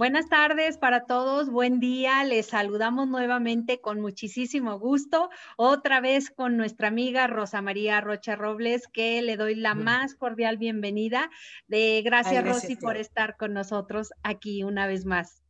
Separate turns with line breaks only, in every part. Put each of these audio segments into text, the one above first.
Buenas tardes para todos, buen día, les saludamos nuevamente con muchísimo gusto, otra vez con nuestra amiga Rosa María Rocha Robles, que le doy la más cordial bienvenida. De gracias, Rosy por estar con nosotros aquí una vez más.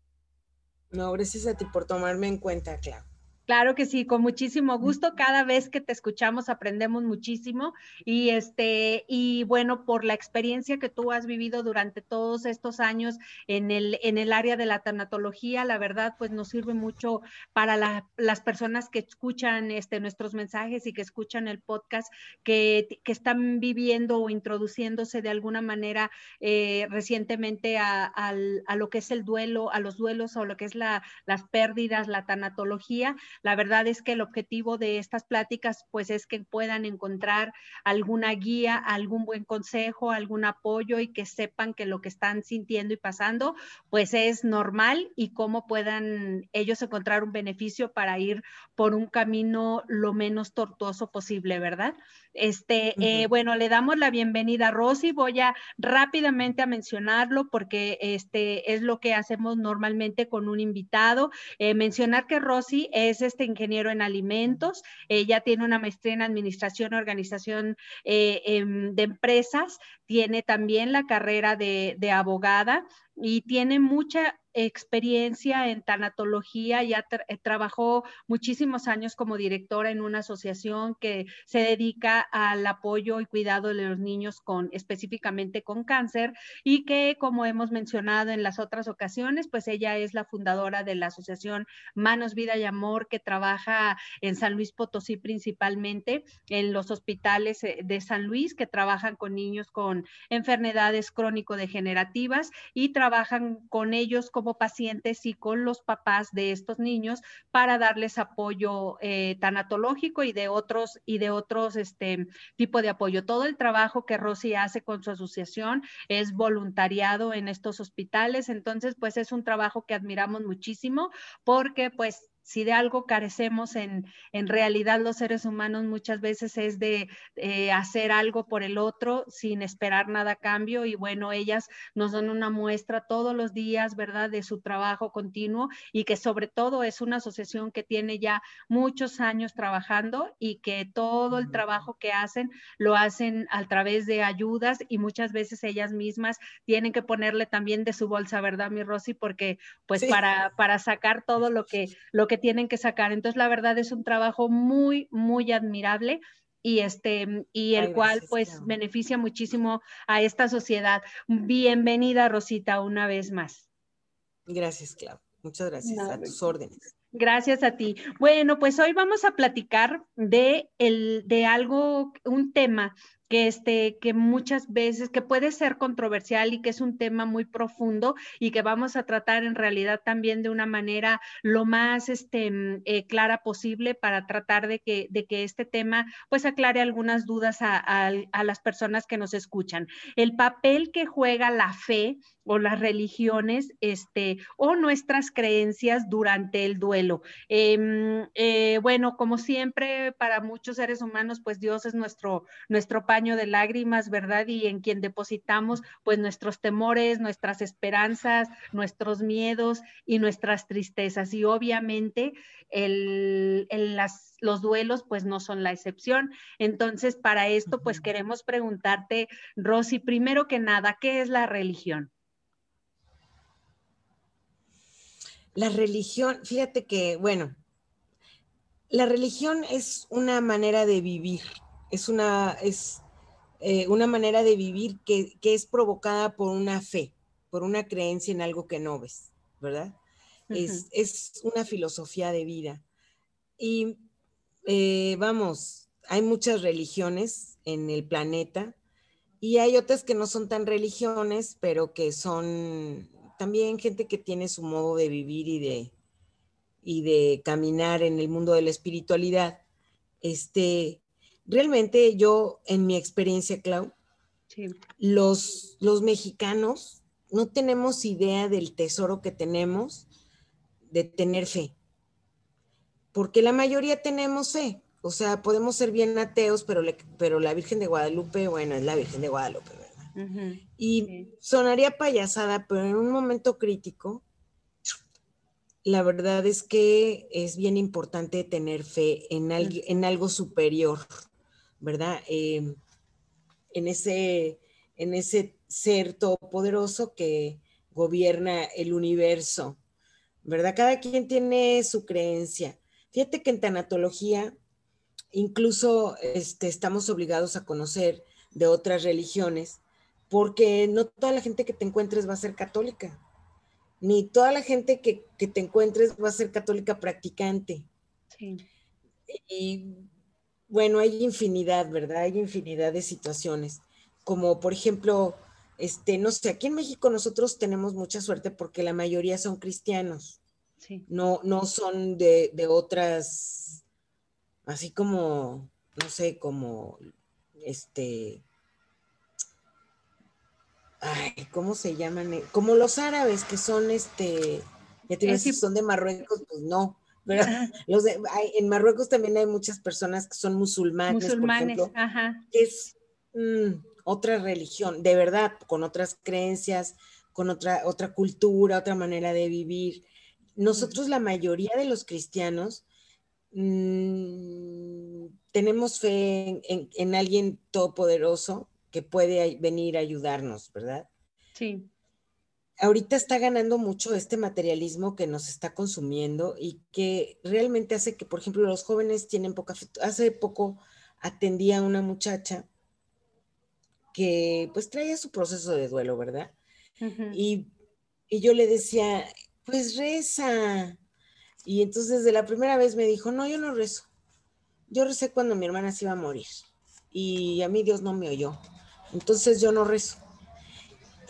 No, gracias a ti por tomarme en cuenta, Clau.
Claro que sí, con muchísimo gusto. Cada vez que te escuchamos aprendemos muchísimo. Y este y bueno, por la experiencia que tú has vivido durante todos estos años en el en el área de la tanatología, la verdad pues nos sirve mucho para las personas que escuchan este nuestros mensajes y que escuchan el podcast que, que están viviendo o introduciéndose de alguna manera eh, recientemente a, a, lo que es el duelo, a los duelos o lo que es la, las pérdidas, la tanatología la verdad es que el objetivo de estas pláticas pues es que puedan encontrar alguna guía, algún buen consejo, algún apoyo y que sepan que lo que están sintiendo y pasando pues es normal y cómo puedan ellos encontrar un beneficio para ir por un camino lo menos tortuoso posible, ¿verdad? Este, eh, bueno, le damos la bienvenida a Rosy. Voy a rápidamente a mencionarlo porque este es lo que hacemos normalmente con un invitado. Eh, mencionar que Rosy es este ingeniero en alimentos. Ella tiene una maestría en administración organización eh, em, de empresas. Tiene también la carrera de abogada y tiene mucha experiencia en tanatología, ya eh, trabajó muchísimos años como directora en una asociación que se dedica al apoyo y cuidado de los niños con específicamente con cáncer y que como hemos mencionado en las otras ocasiones, pues ella es la fundadora de la asociación Manos Vida y Amor que trabaja en San Luis Potosí principalmente en los hospitales eh, de San Luis que trabajan con niños con enfermedades crónico-degenerativas y trabajan con ellos como pacientes y con los papás de estos niños para darles apoyo eh, tanatológico y de otros y de otros este tipo de apoyo. Todo el trabajo que Rosy hace con su asociación es voluntariado en estos hospitales, entonces pues es un trabajo que admiramos muchísimo porque pues si de algo carecemos en, en realidad los seres humanos muchas veces es de eh, hacer algo por el otro sin esperar nada a cambio y bueno, ellas nos dan una muestra todos los días, ¿verdad?, de su trabajo continuo y que sobre todo es una asociación que tiene ya muchos años trabajando y que todo el trabajo que hacen lo hacen a través de ayudas y muchas veces ellas mismas tienen que ponerle también de su bolsa, ¿verdad, mi Rosy? Porque pues para, para sacar todo lo que, lo que tienen que sacar. Entonces, la verdad es un trabajo muy, muy admirable y este y el cual pues beneficia muchísimo a esta sociedad. Bienvenida Rosita una vez más.
Gracias, Clau. Muchas gracias a tus órdenes.
Gracias a ti. Bueno, pues hoy vamos a platicar de el de algo un tema que, este, que muchas veces, que puede ser controversial y que es un tema muy profundo y que vamos a tratar en realidad también de una manera lo más este, mm, eh, clara posible para tratar de que, de que este tema pues aclare algunas dudas a, a las personas que nos escuchan. El papel que juega la fe o las religiones este, o nuestras creencias durante el duelo. Em, eh, bueno, como siempre, para muchos seres humanos, pues Dios es nuestro, nuestro paño de lágrimas, ¿verdad? Y en quien depositamos pues nuestros temores, nuestras esperanzas, nuestros miedos y nuestras tristezas. Y obviamente el, las, los duelos pues no son la excepción. Entonces, para esto pues queremos preguntarte, Rosy, primero que nada, ¿qué es la religión?
La religión, fíjate que, bueno, la religión es una manera de vivir, es una, es, eh, una manera de vivir que, es provocada por una fe, por una creencia en algo que no ves, ¿verdad? es, una filosofía de vida. Y eh, vamos, hay muchas religiones en el planeta y hay otras que no son tan religiones, pero que son también gente que tiene su modo de vivir y de, y de caminar en el mundo de la espiritualidad, este, realmente yo, en mi experiencia, Clau, los, los mexicanos no tenemos idea del tesoro que tenemos de tener fe, porque la mayoría tenemos fe, o sea, podemos ser bien ateos, pero, pero la Virgen de Guadalupe, bueno, es la Virgen de Guadalupe, ¿verdad? y sonaría payasada, pero en un momento crítico, la verdad es que es bien importante tener fe en, en algo superior, ¿verdad? Em, en, ese, en ese ser todopoderoso que gobierna el universo, ¿verdad? Cada quien tiene su creencia. Fíjate que en tanatología incluso este, estamos obligados a conocer de otras religiones, porque no toda la gente que te encuentres va a ser católica ni toda la gente que, te encuentres va a ser católica practicante. Sí. Y bueno, hay infinidad, ¿verdad? Hay infinidad de situaciones. Como por ejemplo, este, no sé, aquí en México nosotros tenemos mucha suerte porque la mayoría son cristianos. Sí. No, no son de, de otras, así como, no sé, como este ay, ¿cómo se llaman? Eh, como los árabes que son este, ya te son de Marruecos, pues no. Los en Marruecos también hay muchas personas que son musulmanes, musulmanes por ejemplo, ajá. que es mm, otra religión, de verdad, con otras creencias, con otra, otra cultura, otra manera de vivir. Nosotros, la mayoría de los cristianos, mm, tenemos fe en, alguien todopoderoso que puede venir a ayudarnos, ¿verdad?
Sí.
Ahorita está ganando mucho este materialismo que nos está consumiendo y que realmente hace que, por ejemplo, los jóvenes tienen poca. Hace poco atendía a una muchacha que pues traía su proceso de duelo, ¿verdad? y, y yo le decía, pues reza. Y entonces de la primera vez me dijo, no, yo no rezo. Yo recé cuando mi hermana se iba a morir y a mí Dios no me oyó. Entonces yo no rezo.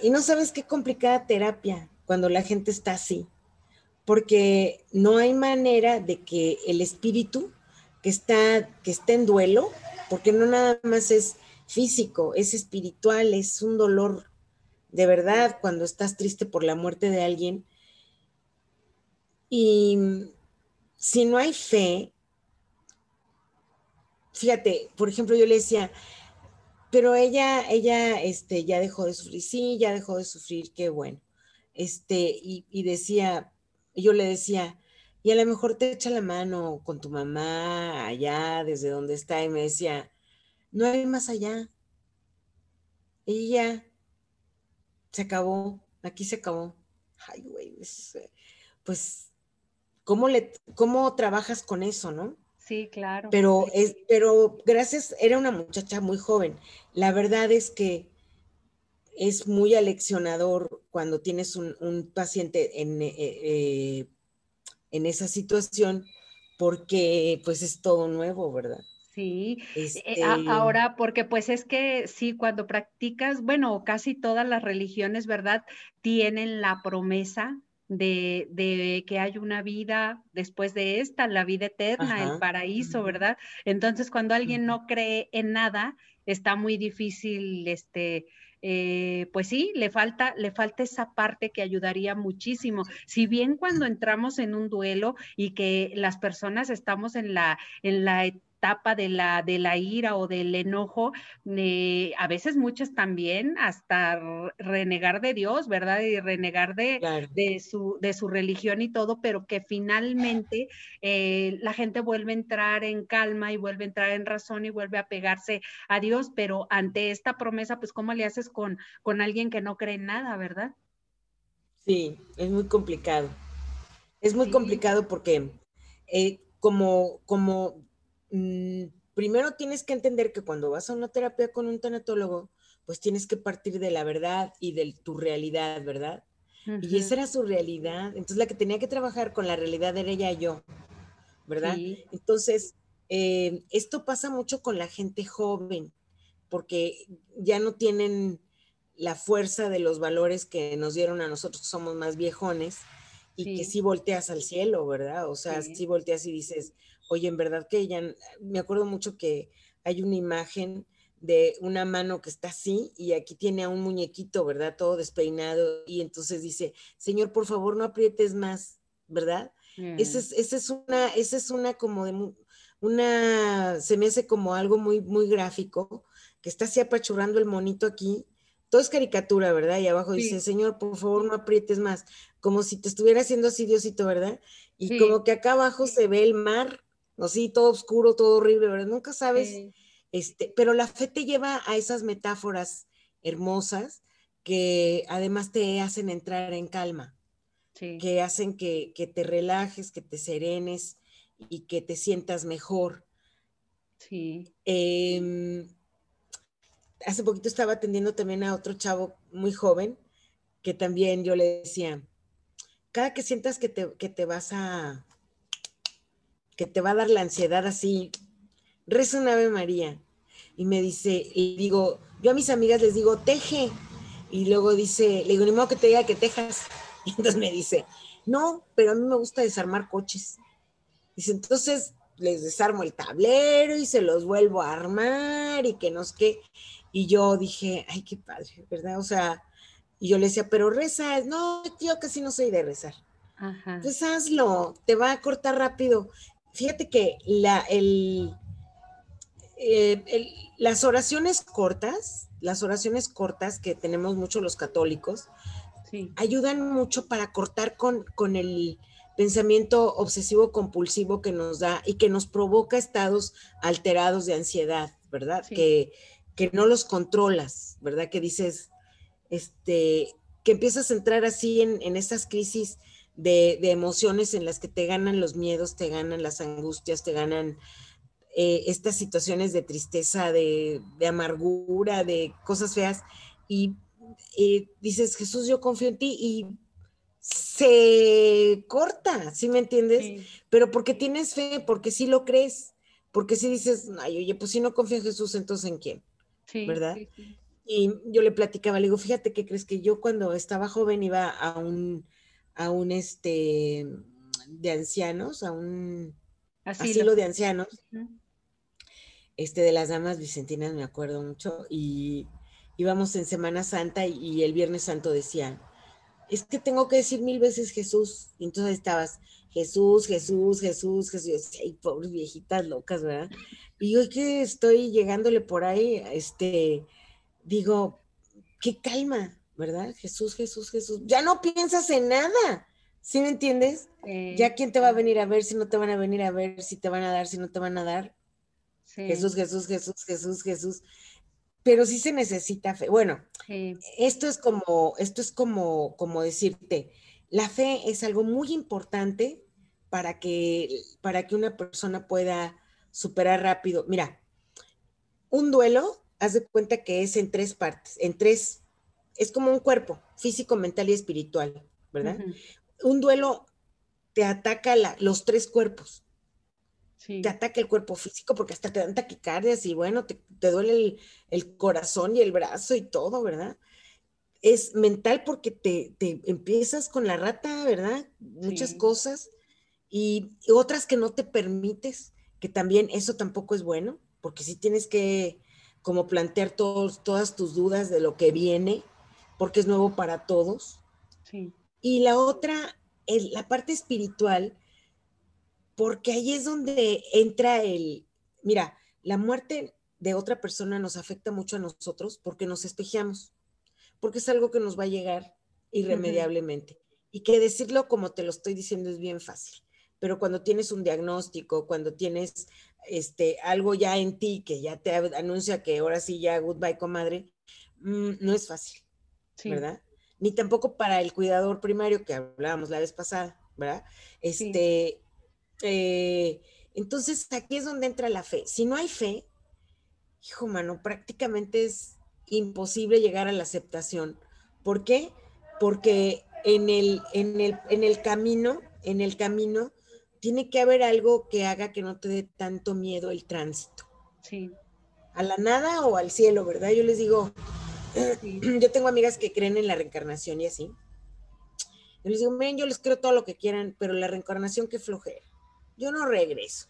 Y no sabes qué complicada terapia cuando la gente está así, porque no hay manera de que el espíritu que está, que está en duelo, porque no nada más es físico, es espiritual, es un dolor de verdad cuando estás triste por la muerte de alguien. Y si no hay fe, fíjate, por ejemplo, yo le decía, pero ella, ella, este, ya dejó de sufrir, sí, ya dejó de sufrir, qué bueno. Este, y, decía, yo le decía, y a lo mejor te echa la mano con tu mamá allá, desde donde está, y me decía, no hay más allá. Y ya, se acabó, aquí se acabó. Ay, güey, pues, ¿cómo, le, ¿cómo trabajas con eso, no?
Sí, claro.
Pero, es, pero gracias, era una muchacha muy joven. La verdad es que es muy aleccionador cuando tienes un, paciente en, eh, eh, en esa situación porque pues es todo nuevo, ¿verdad?
Sí, eh, este ahora porque pues es que sí, cuando practicas, bueno, casi todas las religiones, ¿verdad? Tienen la promesa de, que hay una vida después de esta, la vida eterna, el paraíso, ¿verdad? Entonces, cuando alguien no cree en nada, está muy difícil, este, eh, pues sí, le falta, le falta esa parte que ayudaría muchísimo. Si bien cuando entramos en un duelo y que las personas estamos en la, en la etapa de la, de la ira o del enojo, eh, a veces muchas también hasta renegar de Dios, ¿verdad? Y renegar de, de, su, de su religión y todo, pero que finalmente eh, la gente vuelve a entrar en calma y vuelve a entrar en razón y vuelve a pegarse a Dios, pero ante esta promesa, pues ¿cómo le haces con, con alguien que no cree en nada, verdad?
Sí, es muy complicado. Es muy complicado porque eh, como, como Mm, primero tienes que entender que cuando vas a una terapia con un tanatólogo, pues tienes que partir de la verdad y de tu realidad, ¿verdad? Y esa era su realidad. Entonces la que tenía que trabajar con la realidad era ella y yo, ¿verdad? Entonces, eh, esto pasa mucho con la gente joven, porque ya no tienen la fuerza de los valores que nos dieron a nosotros que somos más viejones y que sí volteas al cielo, ¿verdad? O sea, sí. volteas y dices, oye, en verdad que ella, me acuerdo mucho que hay una imagen de una mano que está así y aquí tiene a un muñequito, ¿verdad? Todo despeinado y entonces dice, Señor, por favor, no aprietes más, ¿verdad? Esa, es, esa es una, esa es una como de una, se me hace como algo muy, muy gráfico, que está así apachurrando el monito aquí todo es caricatura, ¿verdad? Y abajo dice, Señor, por favor, no aprietes más, como si te estuviera haciendo así Diosito, ¿verdad? Y como que acá abajo se ve el mar, así todo oscuro, todo horrible, ¿verdad? Nunca sabes, este, pero la fe te lleva a esas metáforas hermosas que además te hacen entrar en calma, que hacen que, que, te relajes, que te serenes y que te sientas mejor.
Sí.
Eh, hace poquito estaba atendiendo también a otro chavo muy joven que también yo le decía, cada que sientas que te, que te vas a, que te va a dar la ansiedad así, reza una Ave María. Y me dice, y digo, yo a mis amigas les digo, teje. Y luego dice, le digo, ni modo que te diga que tejas. Y entonces me dice, no, pero a mí me gusta desarmar coches. Dice, entonces les desarmo el tablero y se los vuelvo a armar y que no sé qué. Y yo dije, ay, qué padre, ¿verdad? O sea, y yo le decía, pero reza, no, tío, casi no soy de rezar. Ajá. Pues hazlo, te va a cortar rápido. Fíjate que la, el, eh, las oraciones cortas, las oraciones cortas que tenemos mucho los católicos, ayudan mucho para cortar con, con el pensamiento obsesivo compulsivo que nos da y que nos provoca estados alterados de ansiedad, ¿verdad? Que, que no los controlas, ¿verdad? Que dices, este, que empiezas a entrar así en, en esas crisis de, emociones en las que te ganan los miedos, te ganan las angustias, te ganan eh, estas situaciones de tristeza, de, amargura, de cosas feas, y dices, Jesús, yo confío en ti, y se corta, ¿sí me entiendes? Pero porque tienes fe, porque sí lo crees, porque si dices, ay, oye, pues si no confío en Jesús, entonces ¿en quién? ¿verdad? y yo le platicaba, le digo, fíjate que crees que yo cuando estaba joven iba a un, a un este, de ancianos, a un asilo, de ancianos, este, de las damas vicentinas, me acuerdo mucho, y íbamos en Semana Santa y, el Viernes Santo decían, es que tengo que decir mil veces Jesús, y entonces estabas, Jesús, Jesús, Jesús, Jesús, ay, pobres viejitas locas, ¿verdad? Y hoy que estoy llegándole por ahí, este, digo, qué calma, ¿verdad? Jesús, Jesús, Jesús. Ya no piensas en nada, ¿sí me entiendes? Ya quién te va a venir a ver, si no te van a venir a ver, si te van a dar, si no te van a dar. Jesús, Jesús, Jesús, Jesús, Jesús. Pero sí se necesita fe. Bueno, esto es como, esto es como, como decirte, la fe es algo muy importante para que, para que una persona pueda superar rápido. Mira, un duelo, haz de cuenta que es en tres partes, en tres, es como un cuerpo, físico, mental y espiritual, ¿verdad? Un duelo te ataca los tres cuerpos. Te ataca el cuerpo físico porque hasta te dan taquicardias y bueno, te, duele el, corazón y el brazo y todo, ¿verdad? Es mental porque te, empiezas con la rata, ¿verdad? Muchas cosas y otras que no te permites que también eso tampoco es bueno, porque si tienes que como plantear todos, todas tus dudas de lo que viene, porque es nuevo para todos. Y la otra, es la parte espiritual, porque ahí es donde entra el, mira, la muerte de otra persona nos afecta mucho a nosotros porque nos espejeamos, porque es algo que nos va a llegar irremediablemente. Y que decirlo como te lo estoy diciendo es bien fácil pero cuando tienes un diagnóstico, cuando tienes este, algo ya en ti que ya te anuncia que ahora sí ya goodbye, comadre, mm, no es fácil, ¿verdad? Ni tampoco para el cuidador primario que hablábamos la vez pasada, ¿verdad? Este, eh, entonces aquí es donde entra la fe. Si no hay fe, hijo mano, prácticamente es imposible llegar a la aceptación. ¿Por qué? Porque en el, en el, en el camino, en el camino, tiene que haber algo que haga que no te dé tanto miedo el tránsito.
Sí.
A la nada o al cielo, ¿verdad? Yo les digo, yo tengo amigas que creen en la reencarnación y así. Y les digo, miren, yo les creo todo lo que quieran, pero la reencarnación, qué flojera. Yo no regreso.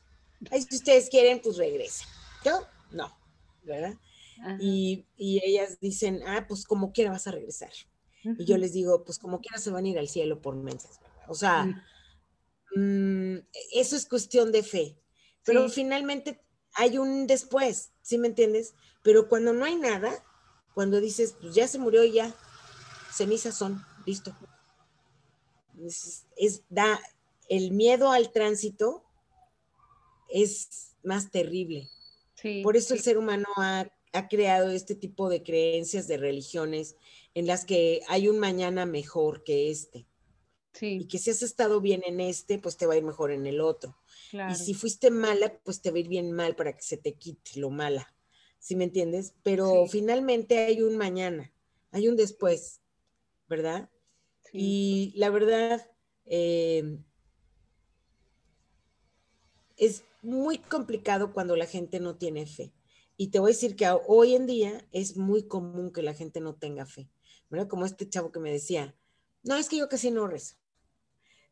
Ahí si ustedes quieren, pues regresen. Yo, no, ¿verdad? Y, ellas dicen, ah, pues como quiera vas a regresar. Y yo les digo, pues como quiera se van a ir al cielo por mensas, ¿verdad? O sea, mm, eso es cuestión de fe. Pero finalmente hay un después, ¿sí me entiendes? Pero cuando no hay nada, cuando dices, pues ya se murió y ya, cenizas son, listo. Es, da, el miedo al tránsito es más terrible. Por eso el ser humano ha, creado este tipo de creencias, de religiones, en las que hay un mañana mejor que este. Y que si has estado bien en este, pues te va a ir mejor en el otro. Y si fuiste mala, pues te va a ir bien mal para que se te quite lo mala. ¿Sí me entiendes? Pero finalmente hay un mañana, hay un después, ¿verdad? Y la verdad, eh, es muy complicado cuando la gente no tiene fe. Y te voy a decir que hoy en día es muy común que la gente no tenga fe. ¿Verdad? Como este chavo que me decía, no, es que yo casi no rezo.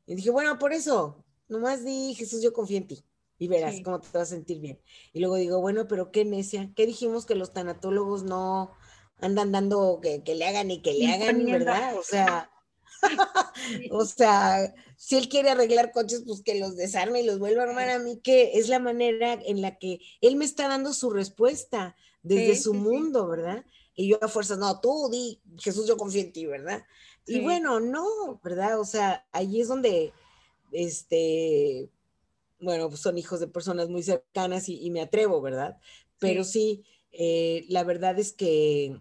Y dije, bueno, por eso, nomás di, Jesús, yo confío en ti y verás cómo te vas a sentir bien. Y luego digo, bueno, pero qué necia, ¿qué dijimos que los tanatólogos no andan dando que, le hagan y que le hagan, ¿verdad? O sea, o sea, si él quiere arreglar coches, pues que los desarme y los vuelva a armar a mí, que es la manera en la que él me está dando su respuesta desde su mundo, ¿verdad? Y yo a fuerzas, no, tú di, Jesús, yo confío en ti, ¿verdad? Y bueno, no, ¿verdad? O sea, ahí es donde, este, bueno, pues son hijos de personas muy cercanas y, me atrevo, ¿verdad? Pero sí, eh, la verdad es que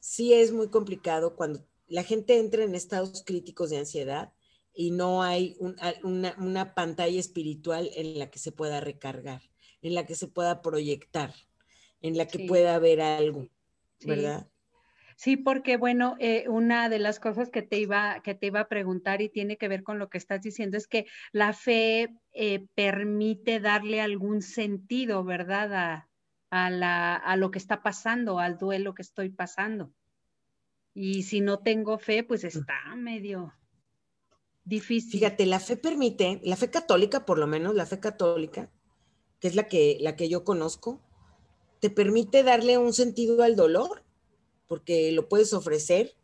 sí es muy complicado cuando la gente entra en estados críticos de ansiedad y no hay una, pantalla espiritual en la que se pueda recargar, en la que se pueda proyectar, en la que pueda haber algo, ¿verdad?
Sí, porque bueno, eh, una de las cosas que te, iba, que te iba a preguntar y tiene que ver con lo que estás diciendo es que la fe eh, permite darle algún sentido, ¿verdad? A, la, a lo que está pasando, al duelo que estoy pasando. Y si no tengo fe, pues mm. está medio difícil.
Fíjate, la fe permite, la fe católica, por lo menos, la fe católica, que es la que, la que yo conozco, te permite darle un sentido al dolor porque lo puedes ofrecer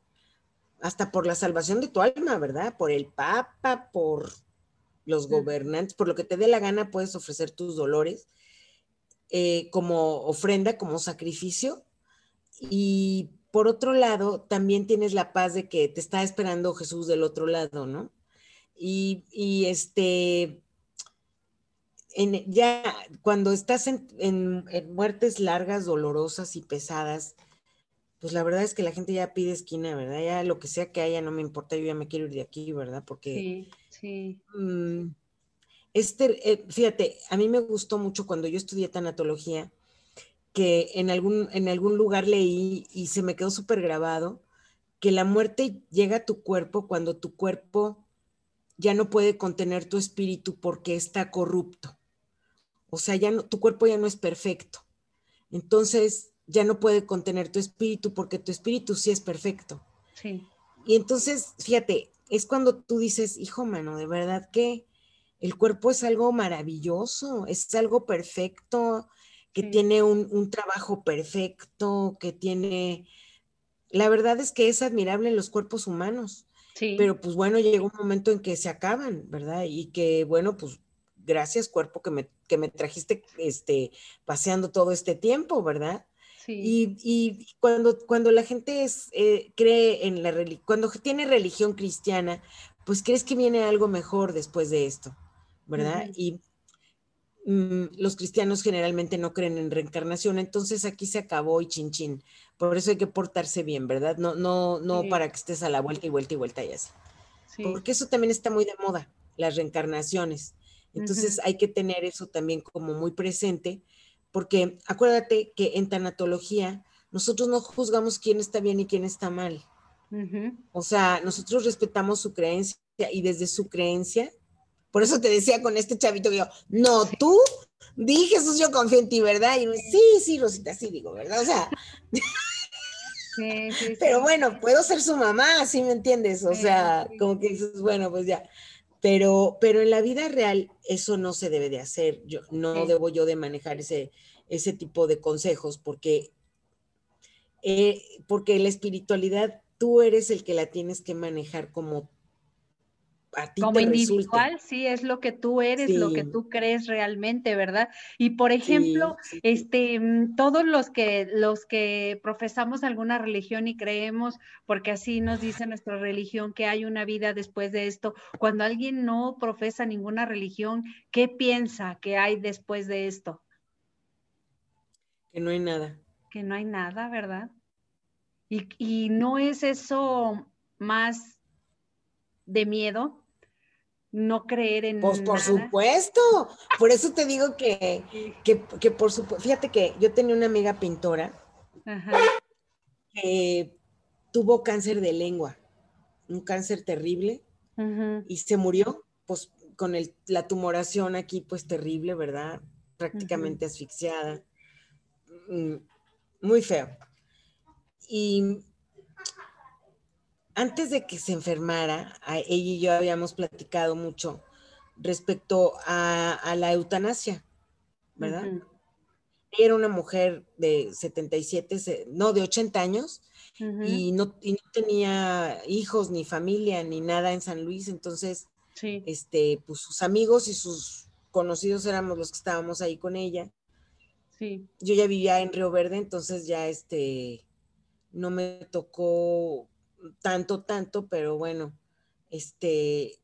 hasta por la salvación de tu alma, ¿verdad? Por el Papa, por los gobernantes, por lo que te dé la gana, puedes ofrecer tus dolores eh, como ofrenda, como sacrificio. Y por otro lado, también tienes la paz de que te está esperando Jesús del otro lado, ¿no? Y, este, ya cuando estás en muertes largas, dolorosas y pesadas, pues la verdad es que la gente ya pide esquina, ¿verdad? Ya lo que sea que haya, no me importa, yo ya me quiero ir de aquí, ¿verdad? Porque... Sí, sí. Mm, este, eh, fíjate, a mí me gustó mucho cuando yo estudié tanatología, que en algún, en algún lugar leí y se me quedó súper grabado, que la muerte llega a tu cuerpo cuando tu cuerpo ya no puede contener tu espíritu porque está corrupto. O sea, ya no, tu cuerpo ya no es perfecto. Entonces, ya no puede contener tu espíritu porque tu espíritu sí es perfecto. Sí. Y entonces, fíjate, es cuando tú dices, hijo mano, de verdad que el cuerpo es algo maravilloso, es algo perfecto, que tiene un, trabajo perfecto, que tiene... La verdad es que es admirable en los cuerpos humanos. Sí. Pero pues bueno, llega un momento en que se acaban, ¿verdad? Y que bueno, pues gracias cuerpo que me, que me trajiste este, paseando todo este tiempo, ¿verdad? Y, cuando, cuando la gente es, eh, cree en la religión, cuando tiene religión cristiana, pues crees que viene algo mejor después de esto, ¿verdad? Y mm, los cristianos generalmente no creen en reencarnación, entonces aquí se acabó y chin chin. Por eso hay que portarse bien, ¿verdad? No, no, no para que estés a la vuelta y vuelta y vuelta y así. Porque eso también está muy de moda, las reencarnaciones. Entonces hay que tener eso también como muy presente porque acuérdate que en tanatología nosotros no juzgamos quién está bien y quién está mal. O sea, nosotros respetamos su creencia y desde su creencia, por eso te decía con este chavito que yo, no, tú di Jesús, yo confío en ti, ¿verdad? Y sí, sí, Rosita, sí digo, ¿verdad? O sea, Sí, sí, Pero bueno, puedo ser su mamá, ¿sí me entiendes? O sea, como que dices, bueno, pues ya. Pero, pero en la vida real eso no se debe de hacer. Yo, no debo yo de manejar ese, ese tipo de consejos porque, eh, porque la espiritualidad tú eres el que la tienes que manejar como
como individual, sí, es lo que tú eres, lo que tú crees realmente, ¿verdad? Y por ejemplo, este, mm, todos los que, los que profesamos alguna religión y creemos, porque así nos dice nuestra religión, que hay una vida después de esto, cuando alguien no profesa ninguna religión, ¿qué piensa que hay después de esto?
Que no hay nada.
Que no hay nada, ¿verdad? Y, y no es eso más de miedo, no creer en.
Pues por supuesto, por eso te digo que, que, por supuesto, fíjate que yo tenía una amiga pintora que tuvo cáncer de lengua, un cáncer terrible, y se murió, pues con el, la tumoración aquí, pues terrible, ¿verdad? Prácticamente asfixiada, mm, muy feo. Y antes de que se enfermara, ella y yo habíamos platicado mucho respecto a, la eutanasia, ¿verdad? Ella era una mujer de 77, no, de 80 años, y, no, tenía hijos, ni familia, ni nada en San Luis, entonces, este, pues sus amigos y sus conocidos éramos los que estábamos ahí con ella. Sí. Yo ya vivía en Río Verde, entonces ya este, no me tocó tanto, tanto, pero bueno, este,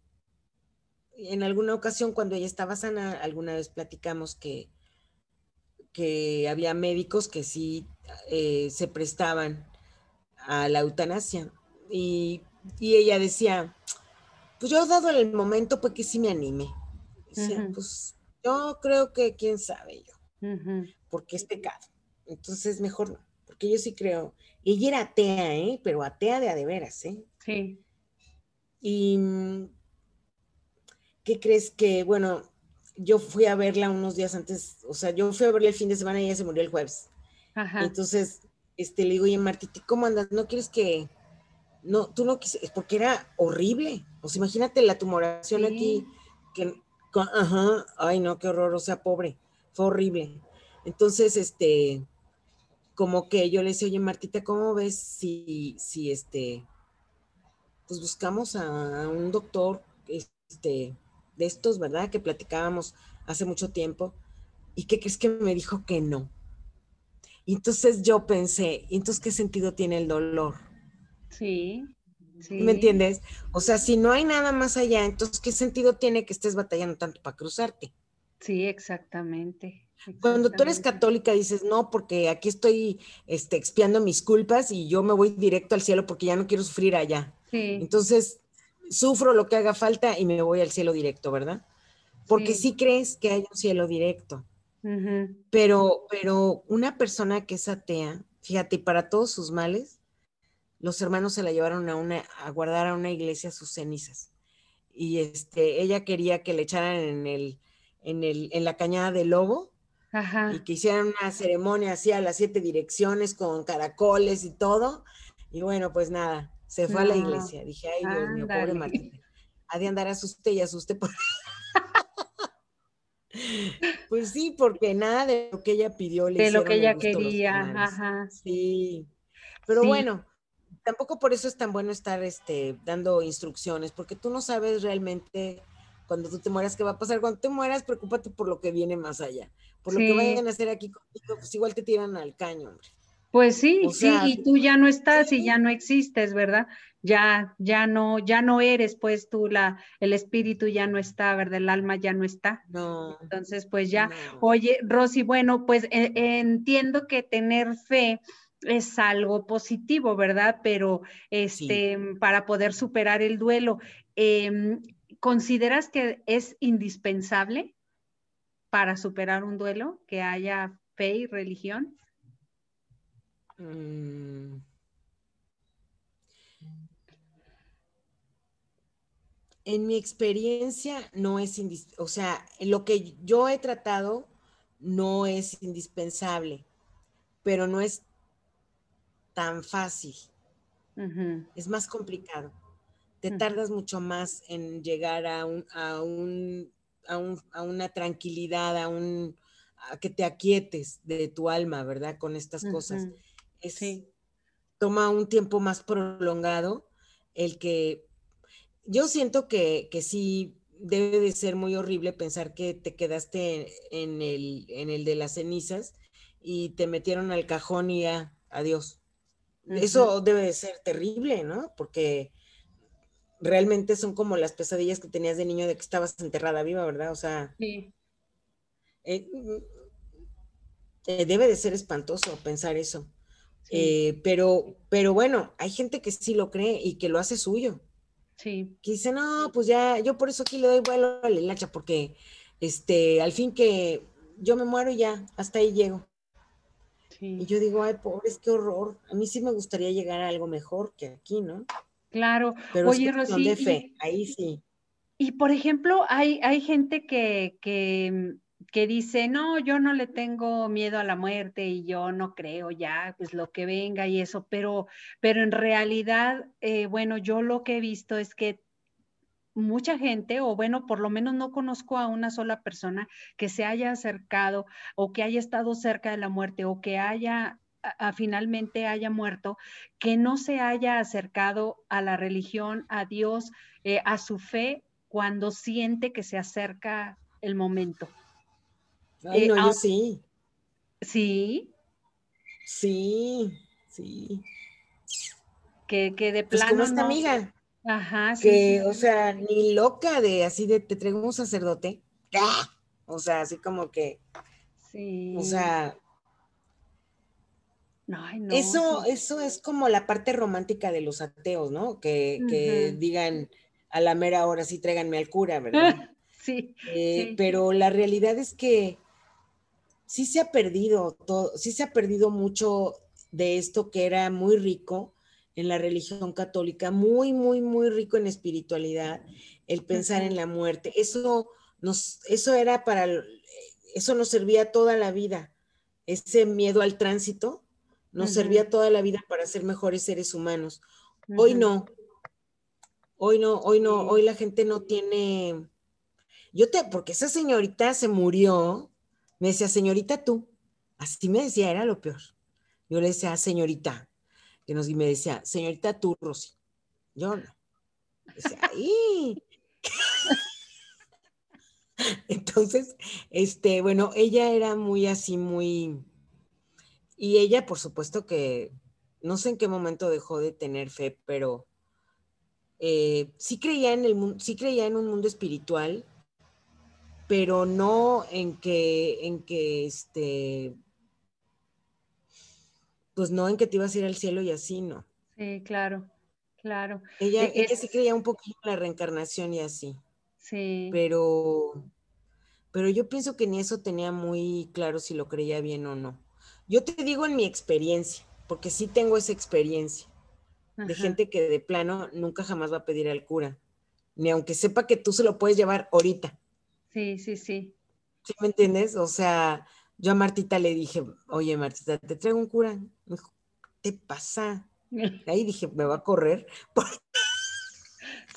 en alguna ocasión cuando ella estaba sana, alguna vez platicamos que, que había médicos que sí eh, se prestaban a la eutanasia. Y, ella decía, pues yo dado el momento, pues que sí me anime. pues yo creo que quién sabe yo, porque es pecado. Entonces mejor no, porque yo sí creo ella era atea, ¿eh? Pero atea de a de veras, ¿eh? Sí. Y mm, ¿qué crees que, bueno, yo fui a verla unos días antes, o sea, yo fui a verla el fin de semana y ella se murió el jueves. Ajá. Entonces, este, le digo, oye, Martita, ¿cómo andas? ¿No quieres que, no, tú no quieres, porque era horrible. O sea, imagínate la tumoración aquí, que, ajá, ay, no, qué horror, o sea, pobre, fue horrible. Entonces, este, como que yo le decía, oye Martita, ¿cómo ves si, si este, pues buscamos a un doctor este, de estos, ¿verdad? Que platicábamos hace mucho tiempo. ¿Y qué crees que me dijo que no? Y entonces yo pensé, ¿y entonces qué sentido tiene el dolor? Sí, sí. ¿Me entiendes? O sea, si no hay nada más allá, entonces ¿qué sentido tiene que estés batallando tanto para cruzarte?
Sí, exactamente.
Cuando tú eres católica dices, no, porque aquí estoy este, expiando mis culpas y yo me voy directo al cielo porque ya no quiero sufrir allá. Entonces, sufro lo que haga falta y me voy al cielo directo, ¿verdad? Porque sí, crees que hay un cielo directo. pero, pero una persona que es atea, fíjate, para todos sus males, los hermanos se la llevaron a, una, a guardar a una iglesia sus cenizas. Y este, ella quería que le echaran en, el, en, el, en la cañada del lobo y que hicieran una ceremonia así a las siete direcciones con caracoles y todo. Y bueno, pues nada, se fue a la iglesia. Dije, ay, Dios mío, pobre Martín. Ha de andar asuste y asuste por... pues sí, porque nada de lo que ella pidió
le De lo que ella quería, ajá.
Sí. Pero bueno, tampoco por eso es tan bueno estar este, dando instrucciones, porque tú no sabes realmente cuando tú te mueras qué va a pasar. Cuando te mueras, preocúpate por lo que viene más allá por lo que vayan a hacer aquí contigo, pues igual te tiran al caño, hombre.
Pues sí, sí, y tú ya no estás y ya no existes, ¿verdad? Ya, ya no, ya no eres, pues tú la, el espíritu ya no está, ¿verdad? El alma ya no está. No. Entonces, pues ya, oye, Rosy, bueno, pues eh, entiendo que tener fe es algo positivo, ¿verdad? Pero este, para poder superar el duelo, em, ¿consideras que es indispensable? Para superar un duelo, que haya fe y religión? Mm.
En mi experiencia no es indispensable, o sea, lo que yo he tratado no es indispensable, pero no es tan fácil. Es más complicado. Te tardas mucho más en llegar a, un, a, un, a, una tranquilidad, a, un, a que te aquietes de tu alma, ¿verdad? Con estas cosas. sí. Toma un tiempo más prolongado el que yo siento que, que sí debe de ser muy horrible pensar que te quedaste en el, en el de las cenizas y te metieron al cajón y ya, adiós. Eso debe de ser terrible, ¿no? Porque realmente son como las pesadillas que tenías de niño de que estabas enterrada viva, ¿verdad? O sea, sí. Eh, eh, debe de ser espantoso pensar eso. Eh, pero, pero bueno, hay gente que sí lo cree y que lo hace suyo. Sí. Que dice, no, pues ya, yo por eso aquí le doy vuelo a la hilacha, porque este, al fin que yo me muero y ya, hasta ahí llego. Y yo digo, ay, pobres, qué horror. A mí sí me gustaría llegar a algo mejor que aquí, ¿no?
Claro.
Pero Oye, Rosy, de fe, ahí sí.
Y por ejemplo, hay, hay gente que, que, que, dice, no, yo no le tengo miedo a la muerte y yo no creo ya, pues lo que venga y eso, pero, pero en realidad, eh, bueno, yo lo que he visto es que mucha gente, o bueno, por lo menos no conozco a una sola persona que se haya acercado o que haya estado cerca de la muerte o que haya finalmente haya muerto, que no se haya acercado a la religión, a Dios, eh, a su fe, cuando siente que se acerca el momento.
Ay, eh, no, yo sí.
Sí.
Sí, sí.
Que, que de pues, plano.
esta amiga.
Ajá,
sí. Que, o sea, ni loca de así de te traigo un sacerdote. O sea, así como que. Sí. O sea. Ay, no, eso, eso es como la parte romántica de los ateos, ¿no? Que, digan a la mera hora sí tráiganme al cura, ¿verdad?
sí,
eh, Pero la realidad es que sí se ha perdido todo, sí se ha perdido mucho de esto que era muy rico en la religión católica, muy, muy, muy rico en espiritualidad, el pensar en la muerte. Eso nos, eso era para, eso nos servía toda la vida. Ese miedo al tránsito nos servía toda la vida para ser mejores seres humanos. Hoy no. Hoy no, hoy no, hoy la gente no tiene. Yo te, porque esa señorita se murió, me decía, señorita tú, así me decía, era lo peor. Yo le decía, señorita, que nos, y me decía, señorita tú, Rosy. Yo no. Decía, ¡ay! Entonces, este, bueno, ella era muy así, muy, y ella, por supuesto que, no sé en qué momento dejó de tener fe, pero eh, sí creía en el sí creía en un mundo espiritual, pero no en que, en que este, pues no en que te ibas a ir al cielo y así, ¿no?
Sí, claro, claro.
Ella, e, sí creía un poquito en la reencarnación y así.
Sí.
Pero, pero yo pienso que ni eso tenía muy claro si lo creía bien o no. Yo te digo en mi experiencia, porque sí tengo esa experiencia de gente que de plano nunca jamás va a pedir al cura, ni aunque sepa que tú se lo puedes llevar ahorita.
Sí, sí, sí.
¿Sí me entiendes? O sea, yo a Martita le dije, oye Martita, te traigo un cura. Me dijo, ¿qué pasa? Ahí dije, me va a correr.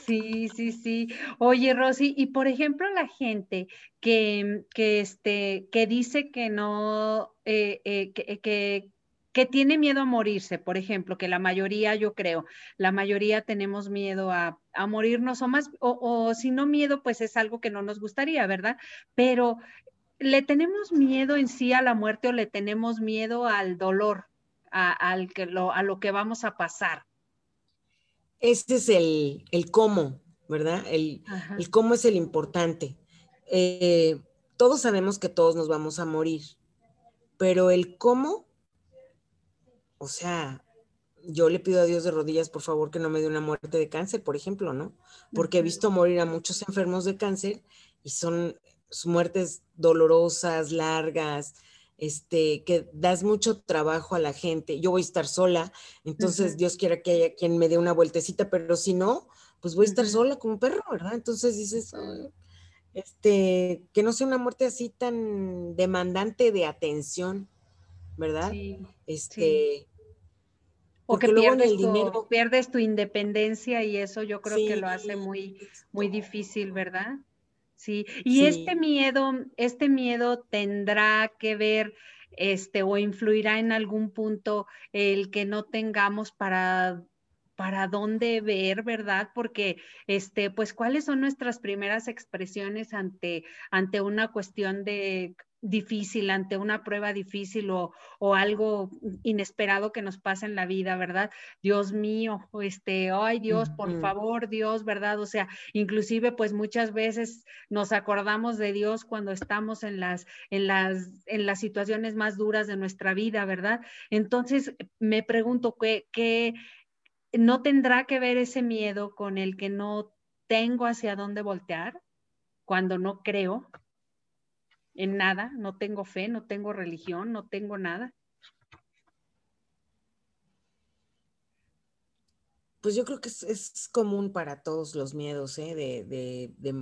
Sí, sí, sí. Oye, Rosy, y por ejemplo, la gente que, que, este, que dice que no, eh, eh, que, que, tiene miedo a morirse, por ejemplo, que la mayoría, yo creo, la mayoría tenemos miedo a, a morirnos o más, o, o, si no miedo, pues es algo que no nos gustaría, ¿verdad? Pero ¿le tenemos miedo en sí a la muerte o le tenemos miedo al dolor, a, al que lo, a lo que vamos a pasar?
Este es el, el cómo, ¿verdad? El, el, cómo es el importante. Eh, todos sabemos que todos nos vamos a morir, pero el cómo, o sea, yo le pido a Dios de rodillas, por favor, que no me dé una muerte de cáncer, por ejemplo, ¿no? Porque he visto morir a muchos enfermos de cáncer y son muertes dolorosas, largas, este, que das mucho trabajo a la gente. Yo voy a estar sola, entonces Dios quiera que haya quien me dé una vueltecita, pero si no, pues voy a estar sola como un perro, ¿verdad? Entonces dices, este, que no sea una muerte así tan demandante de atención, ¿verdad? este,
O que pierdes, tu, pierdes tu independencia y eso yo creo que lo hace muy, muy difícil, ¿verdad? Sí. Y este miedo, este miedo tendrá que ver este, o influirá en algún punto el que no tengamos para para dónde ver, ¿verdad? Porque, este, pues, ¿cuáles son nuestras primeras expresiones ante, ante una cuestión de difícil, ante una prueba difícil o, o, algo inesperado que nos pasa en la vida, ¿verdad? Dios mío, este, ay Dios, por favor, Dios, ¿verdad? O sea, inclusive pues muchas veces nos acordamos de Dios cuando estamos en las, en las, en las situaciones más duras de nuestra vida, ¿verdad? Entonces, me pregunto, ¿qué, qué, no tendrá que ver ese miedo con el que no tengo hacia dónde voltear cuando no creo en nada, no tengo fe, no tengo religión, no tengo nada.
Pues yo creo que es, común para todos los miedos, ¿eh? de, de,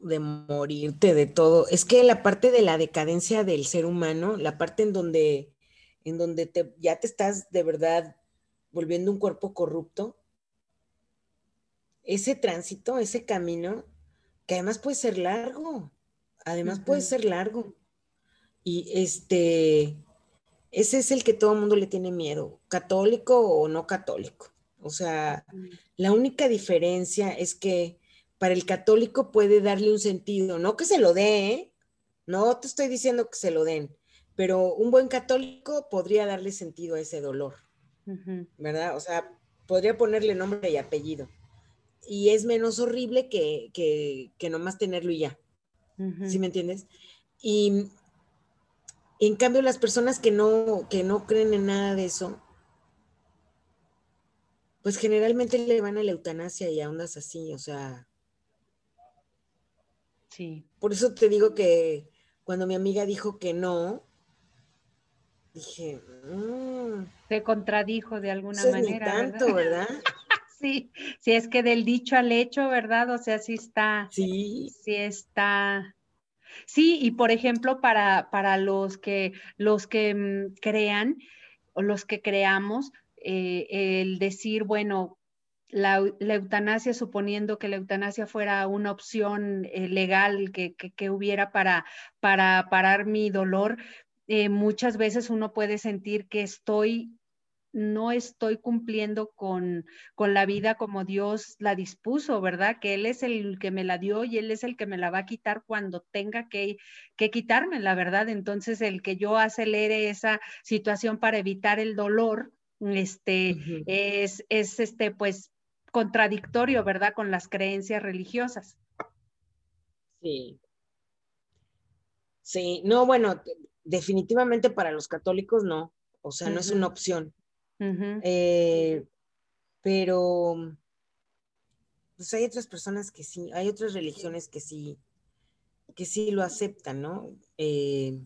de, morirte, de todo. Es que la parte de la decadencia del ser humano, la parte en donde, en donde te, ya te estás de verdad volviendo un cuerpo corrupto, ese tránsito, ese camino, que además puede ser largo, además puede ser largo. Y este, ese es el que todo el mundo le tiene miedo, católico o no católico. O sea, la única diferencia es que para el católico puede darle un sentido, no que se lo dé, ¿eh? no te estoy diciendo que se lo den, pero un buen católico podría darle sentido a ese dolor. ¿Verdad? O sea, podría ponerle nombre y apellido. Y es menos horrible que, que, nomás tenerlo y ya. ¿Sí me entiendes? Y en cambio, las personas que no, que no creen en nada de eso, pues generalmente le van a la eutanasia y a ondas así, o sea.
Sí.
Por eso te digo que cuando mi amiga dijo que no, dije, mm,
se contradijo de alguna manera.
tanto, ¿verdad?
sí, sí, es que del dicho al hecho, ¿verdad? O sea, sí está.
Sí.
Sí está. Sí, y por ejemplo, para, para los que, los que mm, crean o los que creamos, eh, el decir, bueno, la, eutanasia, suponiendo que la eutanasia fuera una opción eh, legal que, que, hubiera para, para parar mi dolor, eh, muchas veces uno puede sentir que estoy no estoy cumpliendo con, con, la vida como Dios la dispuso, ¿verdad? Que Él es el que me la dio y Él es el que me la va a quitar cuando tenga que, que quitarme, la verdad. Entonces, el que yo acelere esa situación para evitar el dolor, este, es, es, este, pues, contradictorio, ¿verdad? Con las creencias religiosas.
Sí. Sí, no, bueno, definitivamente para los católicos no, o sea, no es una opción. Eh, pero pues hay otras personas que sí, hay otras religiones que sí, que sí lo aceptan, ¿no? Eh,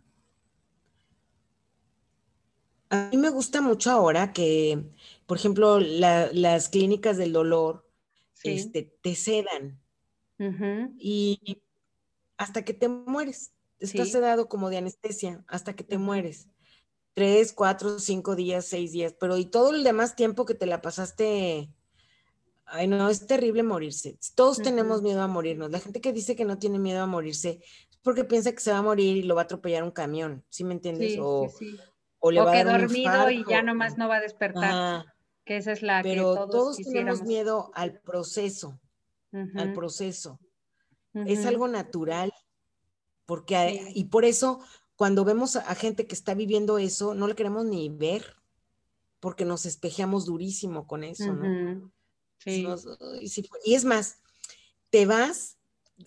a mí me gusta mucho ahora que, por ejemplo, las clínicas del dolor este, te sedan y hasta que te mueres. Estás sedado como de anestesia hasta que te mueres. Tres, cuatro, cinco días, seis días, pero y todo el demás tiempo que te la pasaste, ay no, es terrible morirse. Todos tenemos miedo a morirnos. La gente que dice que no tiene miedo a morirse es porque piensa que se va a morir y lo va a atropellar un camión, ¿sí me entiendes? o,
o, le va a dar dormido y ya nomás no va a despertar. Que esa es la
pero
que
todos, todos tenemos miedo al proceso, al proceso. Es algo natural porque, y por eso, cuando vemos a gente que está viviendo eso, no le queremos ni ver, porque nos espejeamos durísimo con eso, ¿no? Sí. y es más, te vas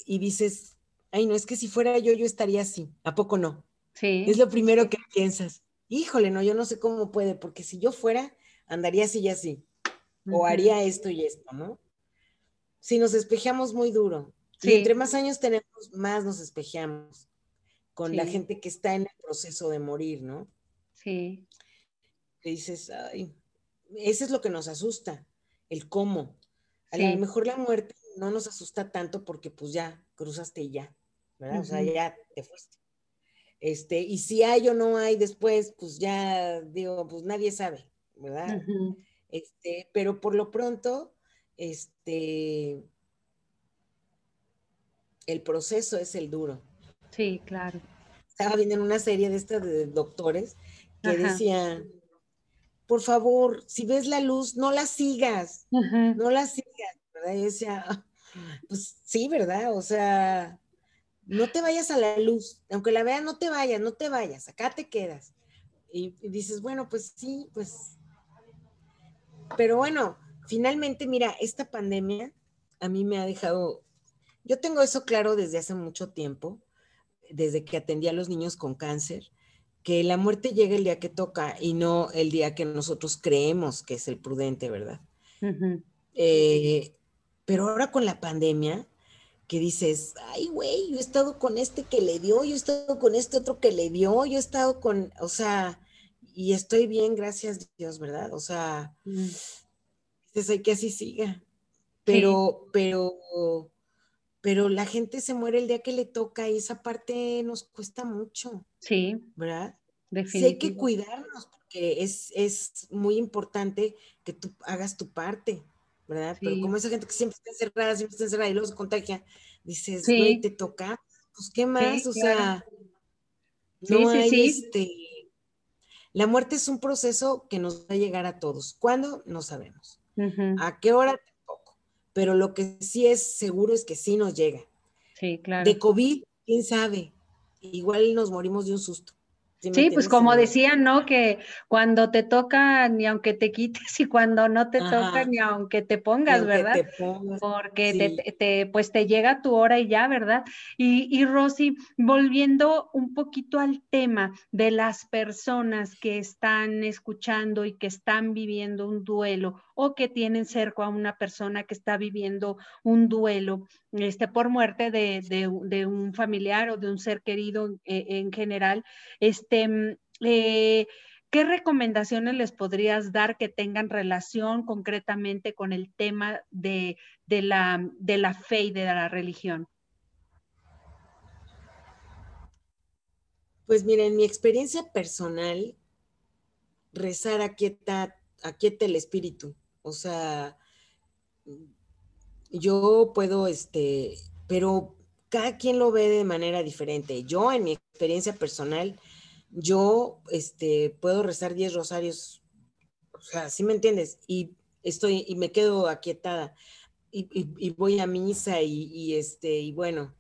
y dices, ay, no, es que si fuera yo, yo estaría así. ¿A poco no?
Sí.
Es lo primero que piensas. Híjole, no, yo no sé cómo puede, porque si yo fuera, andaría así y así. O haría esto y esto, ¿no? Si nos espejeamos muy duro. Y entre más años tenemos, más nos espejeamos con la gente que está en el proceso de morir, ¿no?
Sí.
Que dices, ay, eso es lo que nos asusta, el cómo. A lo mejor la muerte no nos asusta tanto porque pues ya cruzaste y ya, ¿verdad? O sea, ya te fuiste. Este, y si hay o no hay después, pues ya digo, pues nadie sabe. ¿verdad? Este, pero por lo pronto, este, el proceso es el duro.
Sí, claro.
Estaba viendo en una serie de estas de doctores que decían, por favor, si ves la luz, no la sigas, no la sigas, ¿verdad? Y decía, pues sí, ¿verdad? O sea, no te vayas a la luz, aunque la veas, no te vayas, no te vayas, acá te quedas. Y, dices, bueno, pues sí, pues. Pero bueno, finalmente, mira, esta pandemia a mí me ha dejado, yo tengo eso claro desde hace mucho tiempo, desde que atendí a los niños con cáncer, que la muerte llega el día que toca y no el día que nosotros creemos que es el prudente, ¿verdad? Eh, pero ahora con la pandemia, que dices, ay, güey, yo he estado con este que le dio, yo he estado con este otro que le dio, yo he estado con, o sea, y estoy bien, gracias Dios, ¿verdad? O sea, mm. dices, hay que así siga. Pero, pero, pero la gente se muere el día que le toca y esa parte nos cuesta mucho.
Sí.
¿Verdad? Sí hay que cuidarnos porque es, es muy importante que tú hagas tu parte. ¿verdad? Pero como esa gente que siempre está encerrada, siempre está encerrada y luego se contagia, dices, güey, te toca, pues qué más, o sea, no hay este... La muerte es un proceso que nos va a llegar a todos. ¿Cuándo? No sabemos. ¿A qué hora? Pero lo que sí es seguro es que sí nos llega.
Sí, claro.
De COVID, quién sabe. Igual nos morimos de un susto.
Sí, pues como decían, ¿no? Que cuando te toca, ni aunque te quites, y cuando no te toca, ni aunque te pongas, ¿verdad? Porque te, pues te llega tu hora y ya, ¿verdad? Y, y Rosy, volviendo un poquito al tema de las personas que están escuchando y que están viviendo un duelo o que tienen cerca a una persona que está viviendo un duelo este, por muerte de, un familiar o de un ser querido eh, en general, este, mm, eh, ¿qué recomendaciones les podrías dar que tengan relación concretamente con el tema de, la, de la fe y de la religión?
Pues miren, en mi experiencia personal, rezar aquieta, aquieta el espíritu. O sea, yo puedo, este, pero cada quien lo ve de manera diferente. Yo, en mi experiencia personal, yo, este, puedo rezar 10 rosarios, o sea, ¿sí me entiendes? Y estoy, y me quedo aquietada, y, voy a misa, y, este, y bueno,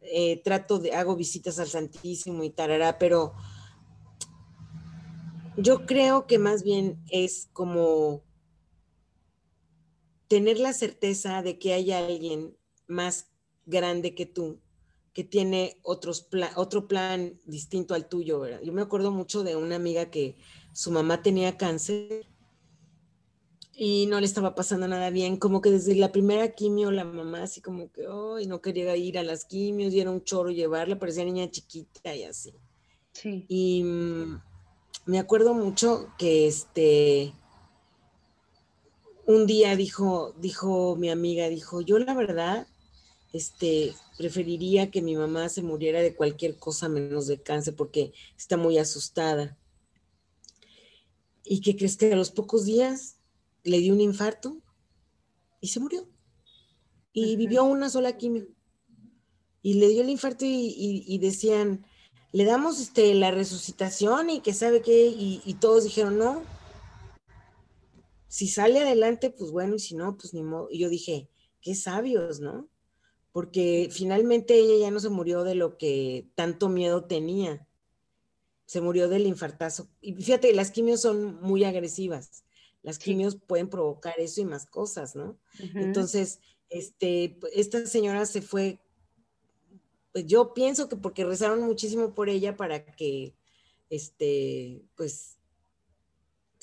eh, trato de, hago visitas al Santísimo y tarará, pero yo creo que más bien es como tener la certeza de que hay alguien más grande que tú, que tiene otros otro plan distinto al tuyo. Yo me acuerdo mucho de una amiga que su mamá tenía cáncer y no le estaba pasando nada bien, como que desde la primera quimio la mamá así como que, hoy no quería ir a las quimios y era un choro llevarla, parecía niña chiquita y así.
Sí.
Y mm, me acuerdo mucho que este, un día dijo, dijo mi amiga, dijo, yo la verdad, este, preferiría que mi mamá se muriera de cualquier cosa menos de cáncer porque está muy asustada. ¿Y qué crees que a los pocos días le dio un infarto y se murió? Y vivió una sola quimio. Y le dio el infarto y, decían, le damos este, la resucitación y que sabe qué, y, y todos dijeron, no, si sale adelante, pues bueno, y si no, pues ni modo. Y yo dije, qué sabios, ¿no? Porque finalmente ella ya no se murió de lo que tanto miedo tenía. Se murió del infartazo. Y fíjate, las quimios son muy agresivas. Las quimios pueden provocar eso y más cosas, ¿no? Entonces, este, esta señora se fue, pues yo pienso que porque rezaron muchísimo por ella para que, este, pues